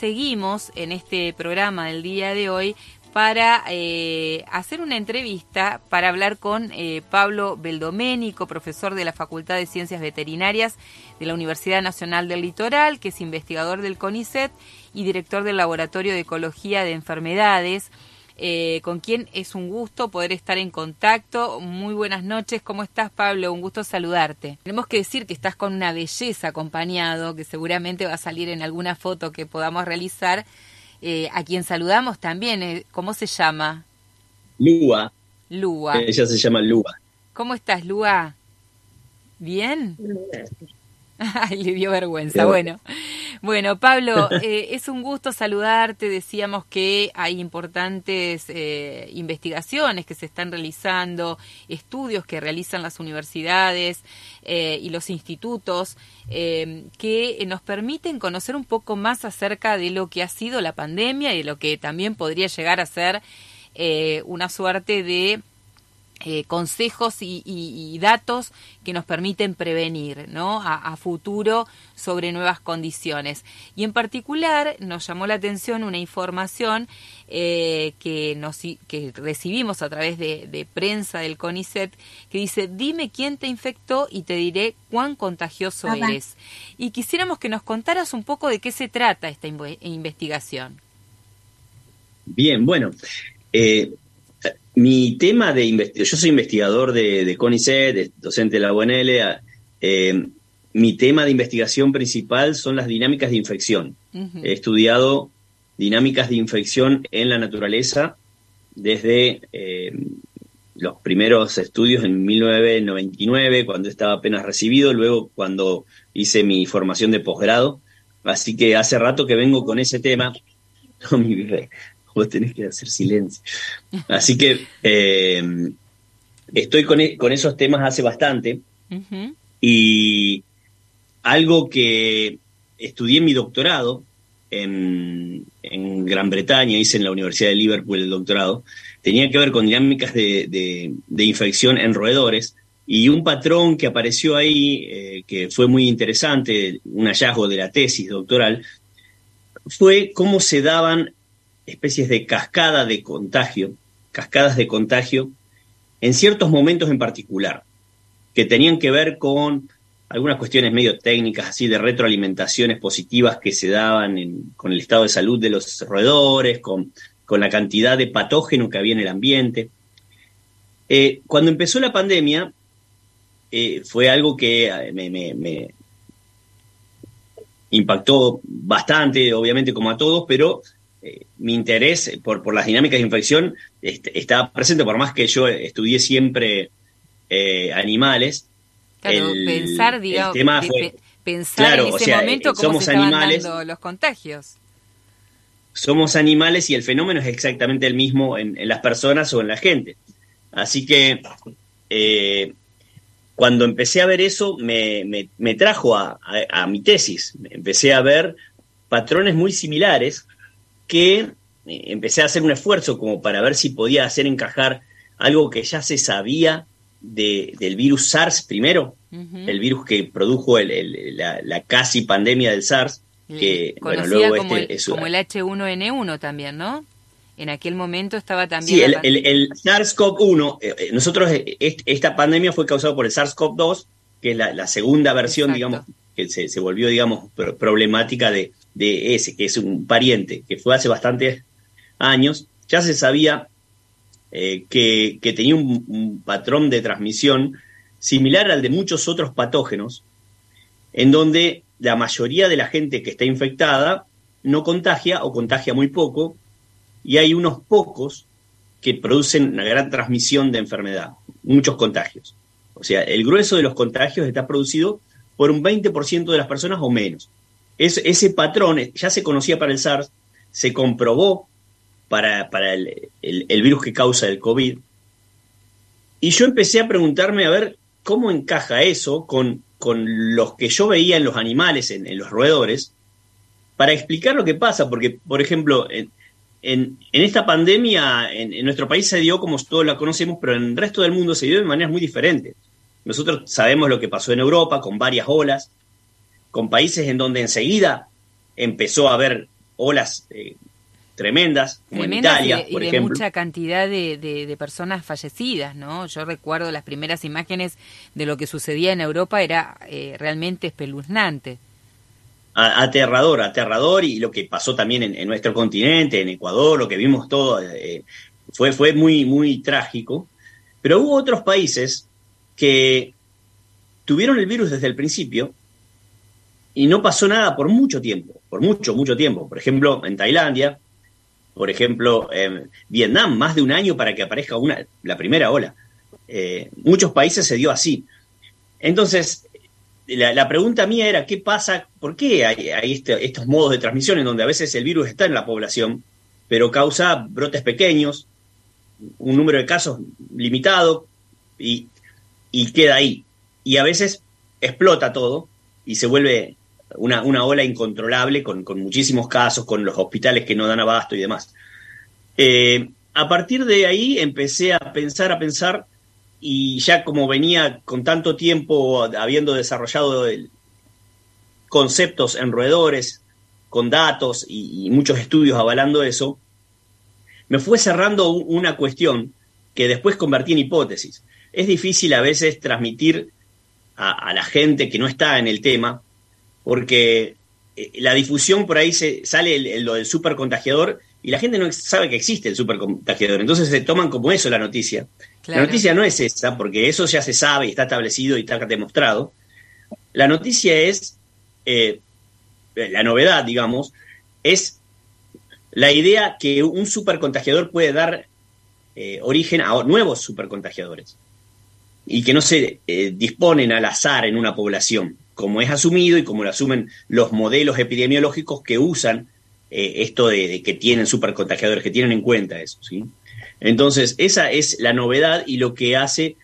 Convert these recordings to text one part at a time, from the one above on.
seguimos en este programa del día de hoy para eh, hacer una entrevista para hablar con eh, Pablo Beldoménico, profesor de la Facultad de Ciencias Veterinarias de la Universidad Nacional del Litoral, que es investigador del CONICET y director del Laboratorio de Ecología de Enfermedades. Eh, con quien es un gusto poder estar en contacto. Muy buenas noches, ¿cómo estás Pablo? Un gusto saludarte. Tenemos que decir que estás con una belleza acompañado, que seguramente va a salir en alguna foto que podamos realizar, eh, a quien saludamos también. Eh, ¿Cómo se llama? Lua. Lua. Ella se llama Lua. ¿Cómo estás, Lua? ¿Bien? Ay, le dio vergüenza. Bueno, bueno, Pablo, eh, es un gusto saludarte. Decíamos que hay importantes eh, investigaciones que se están realizando, estudios que realizan las universidades eh, y los institutos que nos permiten conocer un poco más acerca de lo que ha sido la pandemia y de lo que también podría llegar a ser una suerte de eh, consejos y, datos que nos permiten prevenir ¿no? a, futuro sobre nuevas condiciones. Y en particular nos llamó la atención una información eh, que, nos, que recibimos a través de, prensa del CONICET que dice, dime quién te infectó y te diré cuán contagioso eres. Y quisiéramos que nos contaras un poco de qué se trata esta investigación. Bien, bueno. Eh, mi tema de investigación, yo soy investigador de, de CONICET, docente de la UNL, eh, mi tema de investigación principal son las dinámicas de infección. He estudiado dinámicas de infección en la naturaleza desde eh, los primeros estudios en 1999, cuando estaba apenas recibido, luego cuando hice mi formación de posgrado. Así que hace rato que vengo con ese tema. mi vos tenés que hacer silencio. Así que eh, estoy e, con, esos temas hace bastante. Y algo que estudié en mi doctorado en, Gran Bretaña, hice en la Universidad de Liverpool el doctorado, tenía que ver con dinámicas de, infección en roedores. Y un patrón que apareció ahí, eh, que fue muy interesante, un hallazgo de la tesis doctoral, fue cómo se daban especies de cascada de contagio, cascadas de contagio, en ciertos momentos en particular, que tenían que ver con algunas cuestiones medio técnicas, así de retroalimentaciones positivas que se daban con el estado de salud de los roedores, con, la cantidad de patógeno que había en el ambiente. Eh, cuando empezó la pandemia, eh, fue algo que eh, me, impactó bastante, obviamente como a todos, pero eh, mi interés por, por las dinámicas de infección está presente, por más que yo estudié siempre eh, animales. Claro, pensar, digamos, pensar en ese momento cómo somos se animales, dando los contagios. Somos animales y el fenómeno es exactamente el mismo en, las personas o en la gente. Así que eh, cuando empecé a ver eso, me, me, trajo a, a, mi tesis. Empecé a ver patrones muy similares que eh, empecé a hacer un esfuerzo como para ver si podía hacer encajar algo que ya se sabía del virus SARS primero, el virus que produjo la, casi pandemia del SARS, que bueno, luego como, este, el, como el H1N1 también, ¿no? En aquel momento estaba también... Sí, el, SARS-CoV-1, eh, eh, nosotros, esta pandemia fue causada por el SARS-CoV-2, que es la, segunda versión, digamos, que se, se volvió, digamos, problemática de, de ese, que es un pariente, que fue hace bastantes años, ya se sabía eh, que, tenía un, patrón de transmisión similar al de muchos otros patógenos, en donde la mayoría de la gente que está infectada no contagia o contagia muy poco, y hay unos pocos que producen una gran transmisión de enfermedad, muchos contagios. O sea, el grueso de los contagios está producido por un 20% de las personas o menos ese patrón ya se conocía para el SARS, se comprobó para, el, virus que causa el COVID. Y yo empecé a preguntarme a ver cómo encaja eso con, con los que yo veía en los animales, en, los roedores, para explicar lo que pasa, porque, por ejemplo, en, en, esta pandemia en, nuestro país se dio como todos la conocemos, pero en el resto del mundo se dio de maneras muy diferentes. Nosotros sabemos lo que pasó en Europa con varias olas, con países en donde enseguida empezó a haber olas eh, tremendas, como en Italia, y, de mucha cantidad de, personas fallecidas, ¿no? Yo recuerdo las primeras imágenes de lo que sucedía en Europa, era eh, realmente espeluznante. aterrador, aterrador, y lo que pasó también en, nuestro continente, en Ecuador, lo que vimos todo, eh, fue, fue muy, muy trágico. Pero hubo otros países que tuvieron el virus desde el principio y no pasó nada por mucho tiempo, por mucho, mucho tiempo. Por ejemplo, en Tailandia, por ejemplo, en Vietnam, más de un año para que aparezca una, la primera ola. Eh, muchos países se dio así. Entonces, la, pregunta mía era, ¿qué pasa? ¿Por qué hay, este, estos modos de transmisión en donde a veces el virus está en la población, pero causa brotes pequeños, un número de casos limitado y, y queda ahí? Y a veces explota todo y se vuelve una, una ola incontrolable con, muchísimos casos, con los hospitales que no dan abasto y demás. Eh, a partir de ahí empecé a pensar, a pensar, y ya como venía con tanto tiempo habiendo desarrollado conceptos en roedores, con datos y, muchos estudios avalando eso, me fue cerrando una cuestión que después convertí en hipótesis. Es difícil a veces transmitir a la gente que no está en el tema porque eh, la difusión por ahí se sale lo del supercontagiador y la gente no sabe que existe el supercontagiador. Entonces se toman como eso la noticia. La noticia no es esa, porque eso ya se sabe y está establecido y está demostrado. La noticia es, eh, la novedad, digamos, es la idea que un supercontagiador puede dar eh, origen a nuevos supercontagiadores y que no se disponen al azar en una población como es asumido y como lo asumen los modelos epidemiológicos que usan eh, esto de, que tienen supercontagiadores, que tienen en cuenta eso. ¿sí? Entonces, esa es la novedad y lo que hace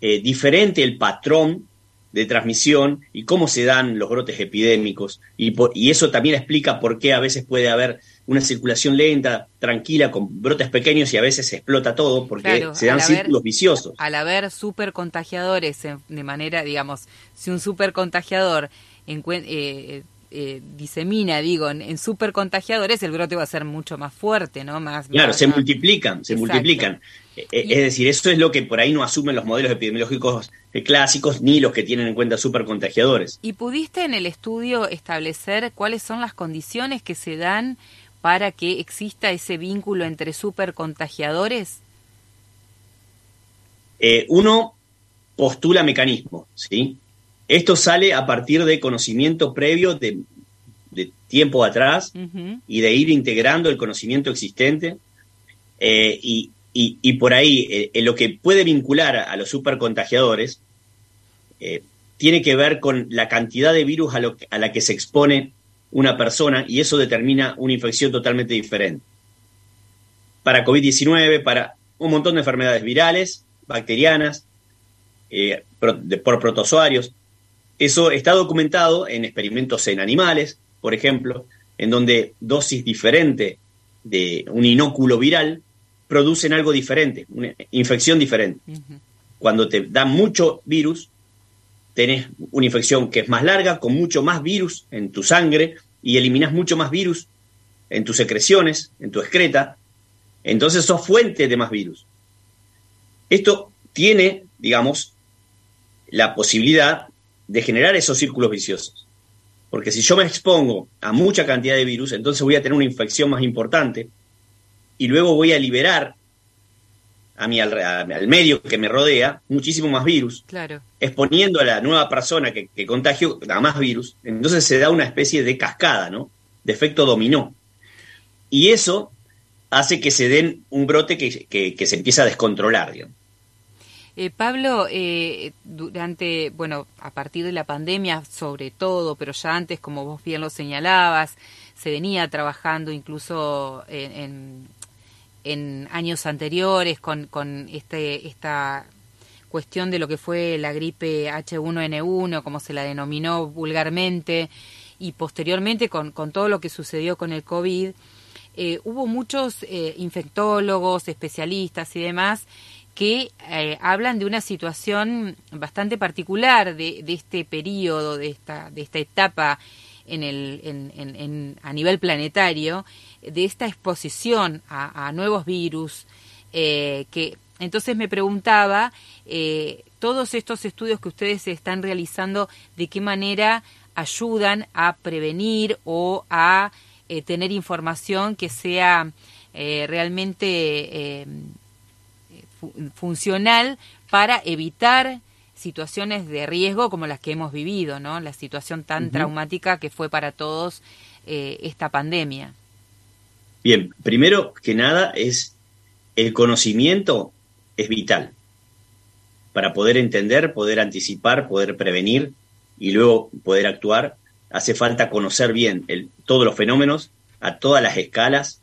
eh, diferente el patrón de transmisión y cómo se dan los brotes epidémicos. Y, y eso también explica por qué a veces puede haber una circulación lenta, tranquila, con brotes pequeños y a veces se explota todo porque se dan círculos viciosos. Al haber supercontagiadores de manera, digamos, si un supercontagiador eh, eh, disemina, digo, en, supercontagiadores, el brote va a ser mucho más fuerte, ¿no? Más, claro, se multiplican, se multiplican. Eh, es decir, eso es lo que por ahí no asumen los modelos epidemiológicos clásicos ni los que tienen en cuenta supercontagiadores. ¿Y pudiste en el estudio establecer cuáles son las condiciones que se dan para que exista ese vínculo entre supercontagiadores? Eh, uno postula mecanismos, ¿sí? Esto sale a partir de conocimiento previo de, tiempo atrás y de ir integrando el conocimiento existente. Eh, y, por ahí, eh, lo que puede vincular a, los supercontagiadores tiene que ver con la cantidad de virus a, a la que se expone una persona y eso determina una infección totalmente diferente. Para COVID-19, para un montón de enfermedades virales, bacterianas, eh, por protozoarios. Eso está documentado en experimentos en animales, por ejemplo, en donde dosis diferente de un inóculo viral producen algo diferente, una infección diferente. Cuando te dan mucho virus, tenés una infección que es más larga, con mucho más virus en tu sangre y eliminas mucho más virus en tus secreciones, en tu excreta, entonces sos fuente de más virus. Esto tiene, digamos, la posibilidad de generar esos círculos viciosos. Porque si yo me expongo a mucha cantidad de virus, entonces voy a tener una infección más importante y luego voy a liberar a mi, al, medio que me rodea muchísimo más virus, claro. exponiendo a la nueva persona que, que contagio a más virus. Entonces se da una especie de cascada, ¿no? De efecto dominó. Y eso hace que se den un brote que, se empieza a descontrolar, eh, Pablo, eh, durante, bueno, a partir de la pandemia sobre todo, pero ya antes, como vos bien lo señalabas, se venía trabajando incluso en en años anteriores con, con este, esta cuestión de lo que fue la gripe H1N1, como se la denominó vulgarmente, y posteriormente con, con todo lo que sucedió con el COVID, eh, hubo muchos eh, infectólogos, especialistas y demás que eh, hablan de una situación bastante particular de, de este periodo, de esta, de esta etapa en el, en, a nivel planetario de esta exposición a, nuevos virus, eh, que entonces me preguntaba, eh, todos estos estudios que ustedes están realizando, ¿de qué manera ayudan a prevenir o a eh, tener información que sea realmente funcional para evitar situaciones de riesgo como las que hemos vivido, ¿no? La situación tan traumática que fue para todos esta pandemia. Bien, primero que nada es el conocimiento es vital para poder entender, poder anticipar, poder prevenir y luego poder actuar. Hace falta conocer bien todos los fenómenos a todas las escalas,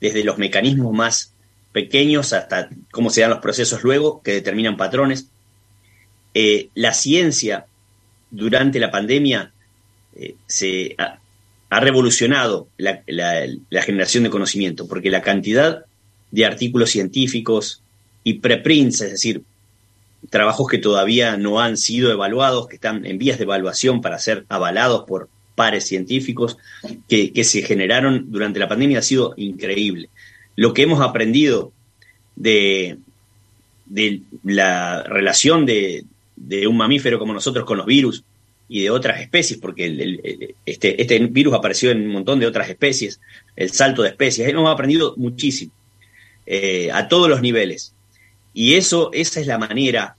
desde los mecanismos más pequeños hasta cómo se dan los procesos luego que determinan patrones. Eh, la ciencia durante la pandemia eh, se ha revolucionado la, generación de conocimiento, porque la cantidad de artículos científicos y preprints, es decir, trabajos que todavía no han sido evaluados, que están en vías de evaluación para ser avalados por pares científicos, que, se generaron durante la pandemia ha sido increíble. Lo que hemos aprendido de, la relación de un mamífero como nosotros con los virus, y de otras especies, porque este, este virus apareció en un montón de otras especies, el salto de especies, hemos aprendido muchísimo, eh, a todos los niveles. Y eso, esa es la manera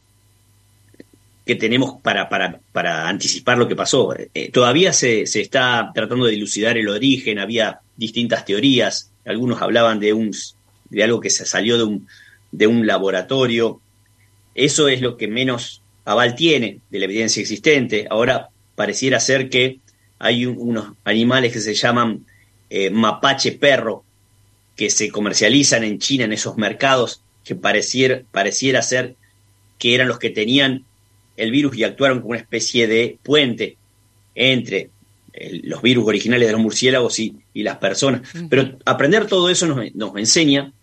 que tenemos para, para, para anticipar lo que pasó. Eh, todavía se, se, está tratando de dilucidar el origen, había distintas teorías, algunos hablaban de, un, de algo que se salió de un, de un laboratorio. Eso es lo que menos aval tiene de la evidencia existente. Ahora pareciera ser que hay unos animales que se llaman eh, mapache perro, que se comercializan en China en esos mercados, que pareciera, pareciera ser que eran los que tenían el virus y actuaron como una especie de puente entre los virus originales de los murciélagos y, las personas. Pero aprender todo eso nos, nos enseña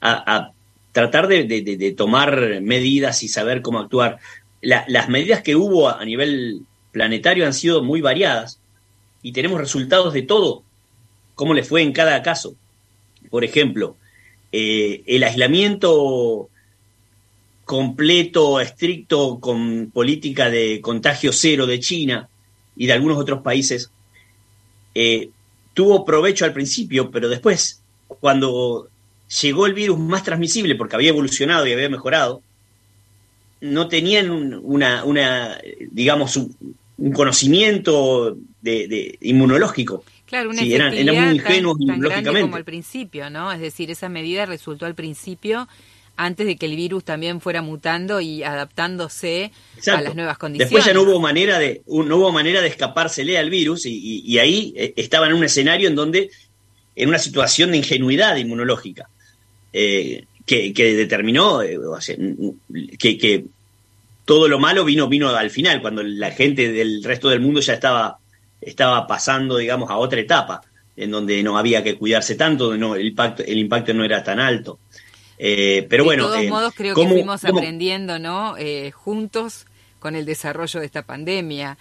a, tratar de, tomar medidas y saber cómo actuar las medidas que hubo a, nivel planetario han sido muy variadas y tenemos resultados de todo, cómo le fue en cada caso. Por ejemplo, eh, el aislamiento completo, estricto, con política de contagio cero de China y de algunos otros países, eh, tuvo provecho al principio, pero después, cuando llegó el virus más transmisible, porque había evolucionado y había mejorado, no tenían una, una digamos, un, conocimiento de, inmunológico. Claro, una sí, eran, muy ingenuos tan, como al principio, ¿no? Es decir, esa medida resultó al principio antes de que el virus también fuera mutando y adaptándose a las nuevas condiciones. Después ya no hubo manera de, no hubo manera de escapársele al virus y, ahí eh, estaba en un escenario en donde, en una situación de ingenuidad inmunológica. Eh, que, determinó eh, que, que, todo lo malo vino, vino al final, cuando la gente del resto del mundo ya estaba, estaba pasando, digamos, a otra etapa, en donde no había que cuidarse tanto, no, el, impacto, el impacto no era tan alto. Eh, pero bueno. De todos modos, creo que fuimos aprendiendo, ¿no? juntos con el desarrollo de esta pandemia.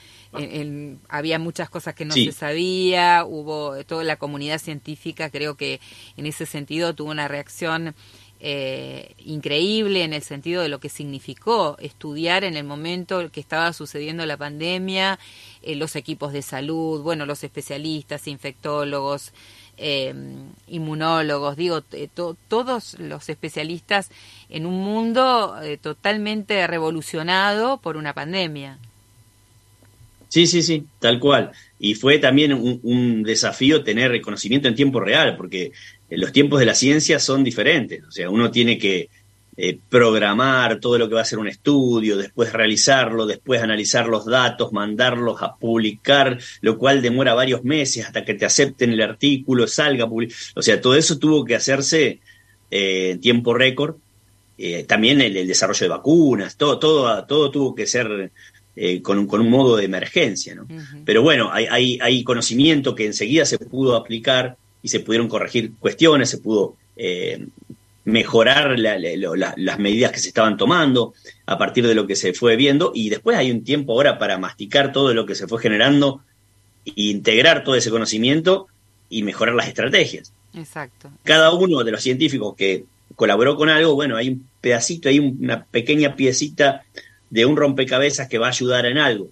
había muchas cosas que no se sabía, hubo toda la comunidad científica, creo que en ese sentido tuvo una reacción eh, increíble en el sentido de lo que significó estudiar en el momento que estaba sucediendo la pandemia, eh, los equipos de salud, bueno, los especialistas, infectólogos, eh, inmunólogos, digo, todos los especialistas en un mundo totalmente revolucionado por una pandemia. Sí, sí, sí, tal cual. Y fue también un, desafío tener reconocimiento en tiempo real, porque los tiempos de la ciencia son diferentes. O sea, uno tiene que eh, programar todo lo que va a ser un estudio, después realizarlo, después analizar los datos, mandarlos a publicar, lo cual demora varios meses hasta que te acepten el artículo, salga. O sea, todo eso tuvo que hacerse eh, en tiempo récord. Eh, también el, desarrollo de vacunas, todo, todo, todo tuvo que ser eh, con, un, con, un, modo de emergencia. ¿no? Pero bueno, hay, hay, hay, conocimiento que enseguida se pudo aplicar y se pudieron corregir cuestiones, se pudo eh, mejorar las medidas que se estaban tomando a partir de lo que se fue viendo y después hay un tiempo ahora para masticar todo lo que se fue generando integrar todo ese conocimiento y mejorar las estrategias. Exacto. Cada uno de los científicos que colaboró con algo, bueno, hay un pedacito, hay una pequeña piecita de un rompecabezas que va a ayudar en algo.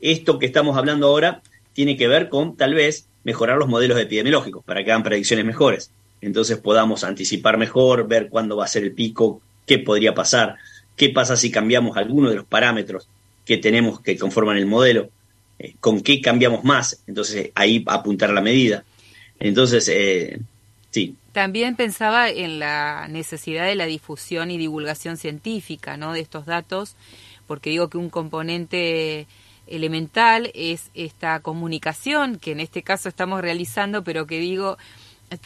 Esto que estamos hablando ahora tiene que ver con tal vez mejorar los modelos epidemiológicos para que hagan predicciones mejores. Entonces podamos anticipar mejor, ver cuándo va a ser el pico, qué podría pasar, qué pasa si cambiamos alguno de los parámetros que tenemos que conforman el modelo, eh, con qué cambiamos más. Entonces ahí apuntar la medida. Entonces, eh, sí. También pensaba en la necesidad de la difusión y divulgación científica ¿no? de estos datos, porque digo que un componente elemental es esta comunicación que en este caso estamos realizando, pero que digo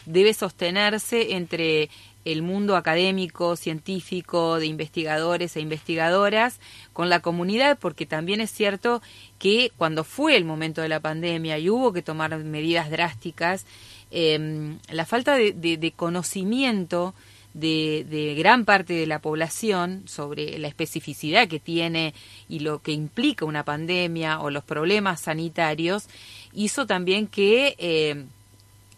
debe sostenerse entre el mundo académico, científico, de investigadores e investigadoras, con la comunidad, porque también es cierto que cuando fue el momento de la pandemia y hubo que tomar medidas drásticas, em, la falta de, conocimiento de, de, gran parte de la población sobre la especificidad que tiene y lo que implica una pandemia o los problemas sanitarios, hizo también que em,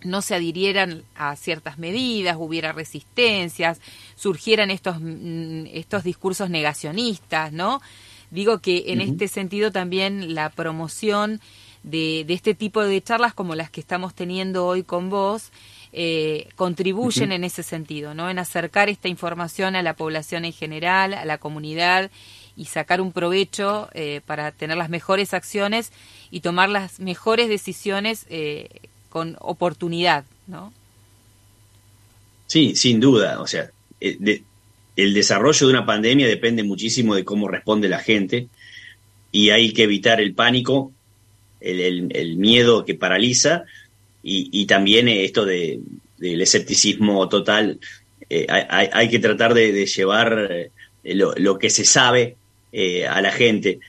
no se adhirieran a ciertas medidas, hubiera resistencias, surgieran estos, mm, estos discursos negacionistas, ¿no? Digo que en este sentido también la promoción de, de, este tipo de charlas como las que estamos teniendo hoy con vos eh, contribuyen en ese sentido, ¿no? En acercar esta información a la población en general, a la comunidad y sacar un provecho eh, para tener las mejores acciones y tomar las mejores decisiones eh, con oportunidad, ¿no? Sí, sin duda. O sea, el desarrollo de una pandemia depende muchísimo de cómo responde la gente y hay que evitar el pánico, el, miedo que paraliza y, también esto de, del escepticismo total. Eh, hay, que tratar de, llevar eh, lo, que se sabe a la gente.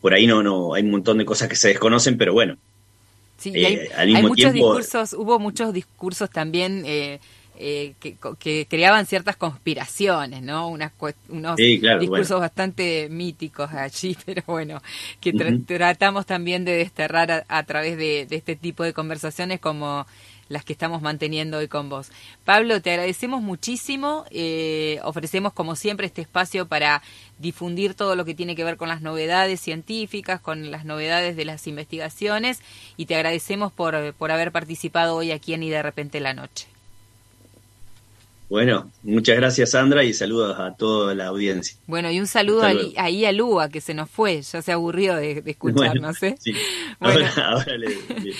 por ahí no, no, hay un montón de cosas que se desconocen, pero bueno, Sí, eh, hay, muchos discursos, hubo muchos discursos también eh, eh, que, creaban ciertas conspiraciones, ¿no? Unas, unos discursos bastante míticos allí, pero bueno, que tratamos también de desterrar a, través de, de, este tipo de conversaciones como las que estamos manteniendo hoy con vos. Pablo, te agradecemos muchísimo. Eh, ofrecemos, como siempre, este espacio para difundir todo lo que tiene que ver con las novedades científicas, con las novedades de las investigaciones y te agradecemos por, por haber participado hoy aquí en Y de repente la noche. Bueno, muchas gracias Sandra y saludos a toda la audiencia. Bueno, y un saludo ahí, a Lua, que se nos fue, ya se aburrió de, escucharnos. ¿eh? ahora, le,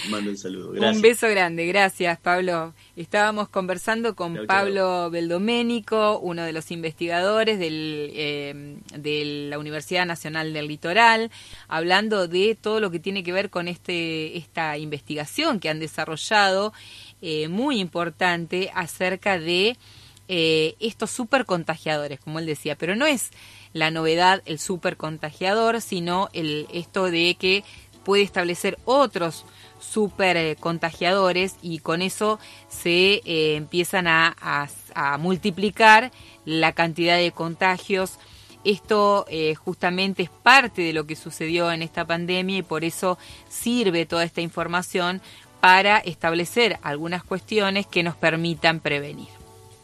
mando un saludo. Gracias. Un beso grande, gracias Pablo. Estábamos conversando con Pablo Beldoménico, uno de los investigadores del, eh, de la Universidad Nacional del Litoral, hablando de todo lo que tiene que ver con este, esta investigación que han desarrollado, eh, muy importante, acerca de eh, estos super contagiadores, como él decía, pero no es la novedad el super contagiador, sino el, esto de que puede establecer otros super contagiadores y con eso se eh, empiezan a, multiplicar la cantidad de contagios. Esto justamente es parte de lo que sucedió en esta pandemia y por eso sirve toda esta información para establecer algunas cuestiones que nos permitan prevenir.